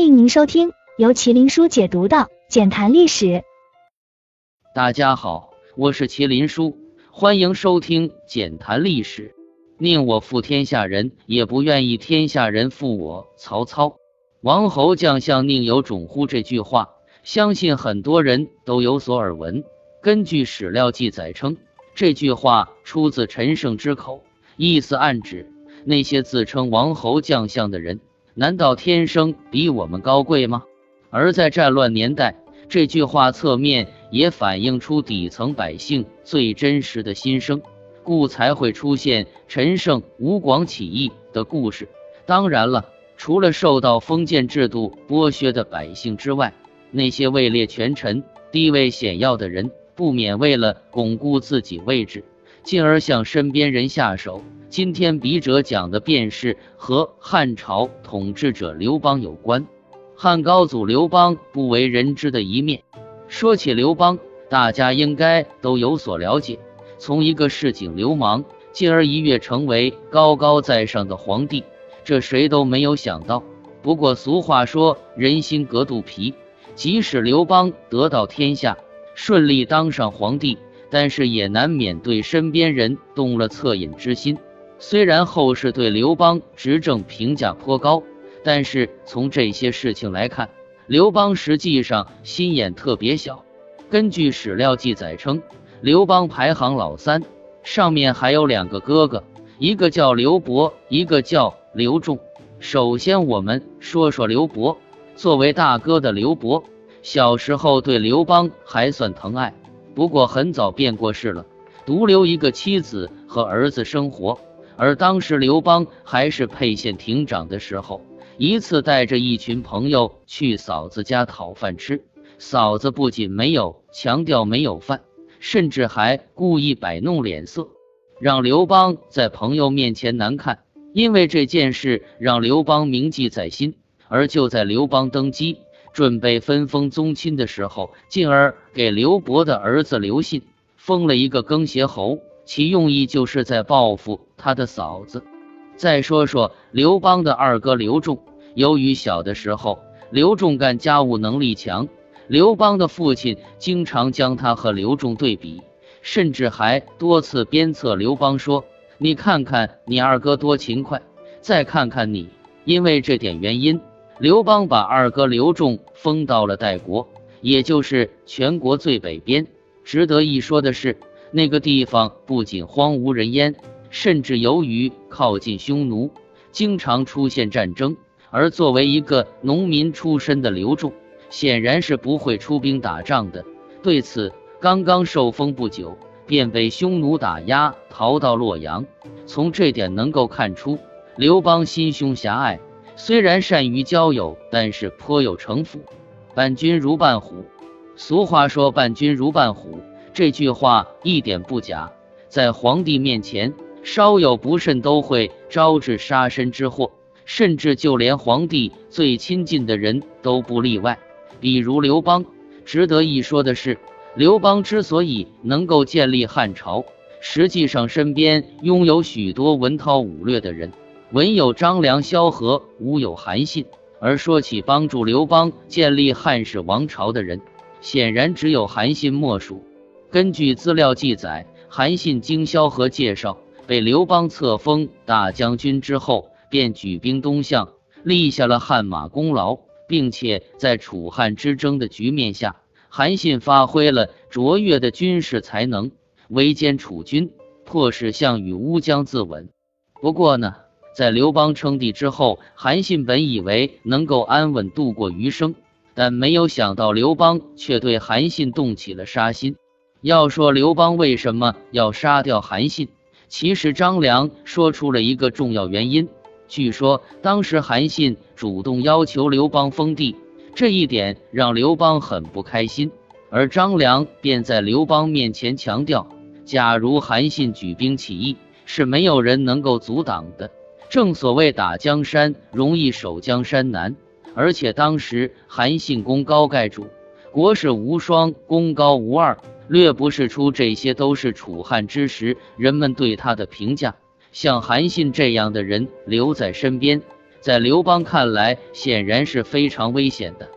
欢迎您收听由麒麟书解读的《简谈历史》。大家好，我是麒麟书，欢迎收听《简谈历史》。宁我负天下人，也不愿意天下人负我。曹操，王侯将相宁有种乎？这句话，相信很多人都有所耳闻。根据史料记载称，这句话出自陈胜之口，意思暗指那些自称王侯将相的人。难道天生比我们高贵吗？而在战乱年代，这句话侧面也反映出底层百姓最真实的心声，故才会出现陈胜吴广起义的故事。当然了，除了受到封建制度剥削的百姓之外，那些位列权臣、地位显要的人，不免为了巩固自己位置，进而向身边人下手。今天笔者讲的便是和汉朝统治者刘邦有关，汉高祖刘邦不为人知的一面。说起刘邦，大家应该都有所了解，从一个市井流氓，进而一跃成为高高在上的皇帝，这谁都没有想到。不过俗话说人心隔肚皮，即使刘邦得到天下，顺利当上皇帝，但是也难免对身边人动了恻隐之心。虽然后世对刘邦执政评价颇高，但是从这些事情来看，刘邦实际上心眼特别小。根据史料记载称，刘邦排行老三，上面还有两个哥哥，一个叫刘伯，一个叫刘仲。首先，我们说说刘伯。作为大哥的刘伯，小时候对刘邦还算疼爱，不过很早便过世了，独留一个妻子和儿子生活。而当时刘邦还是沛县亭长的时候，一次带着一群朋友去嫂子家讨饭吃，嫂子不仅没有强调没有饭，甚至还故意摆弄脸色，让刘邦在朋友面前难看。因为这件事让刘邦铭记在心，而就在刘邦登基准备分封宗亲的时候，进而给刘伯的儿子刘信封了一个更邪侯。其用意就是在报复他的嫂子。再说说刘邦的二哥刘仲，由于小的时候刘仲干家务能力强，刘邦的父亲经常将他和刘仲对比，甚至还多次鞭策刘邦说：“你看看你二哥多勤快，再看看你。”因为这点原因，刘邦把二哥刘仲封到了代国，也就是全国最北边。值得一说的是。那个地方不仅荒无人烟，甚至由于靠近匈奴，经常出现战争。而作为一个农民出身的刘仲，显然是不会出兵打仗的。对此，刚刚受封不久，便被匈奴打压，逃到洛阳。从这点能够看出，刘邦心胸狭隘，虽然善于交友，但是颇有城府。伴君如伴虎，俗话说“伴君如伴虎”。这句话一点不假，在皇帝面前，稍有不慎都会招致杀身之祸，甚至就连皇帝最亲近的人都不例外。比如刘邦。值得一说的是，刘邦之所以能够建立汉朝，实际上身边拥有许多文韬武略的人，文有张良、萧何，武有韩信。而说起帮助刘邦建立汉室王朝的人，显然只有韩信莫属。根据资料记载，韩信经萧何介绍，被刘邦册封大将军之后，便举兵东向，立下了汗马功劳，并且在楚汉之争的局面下，韩信发挥了卓越的军事才能，围歼楚军，迫使项羽乌江自刎。不过呢，在刘邦称帝之后，韩信本以为能够安稳度过余生，但没有想到刘邦却对韩信动起了杀心。要说刘邦为什么要杀掉韩信，其实张良说出了一个重要原因。据说当时韩信主动要求刘邦封地，这一点让刘邦很不开心，而张良便在刘邦面前强调：假如韩信举兵起义，是没有人能够阻挡的。正所谓打江山容易守江山难，而且当时韩信功高盖主，国士无双，功高无二。略不是出，这些都是楚汉之时人们对他的评价。像韩信这样的人留在身边，在刘邦看来显然是非常危险的。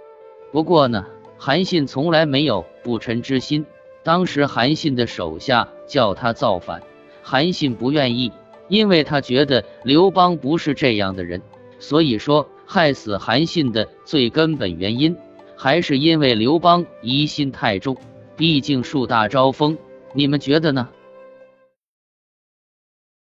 不过呢，韩信从来没有不臣之心。当时韩信的手下叫他造反，韩信不愿意，因为他觉得刘邦不是这样的人。所以说，害死韩信的最根本原因，还是因为刘邦疑心太重。毕竟树大招风，你们觉得呢？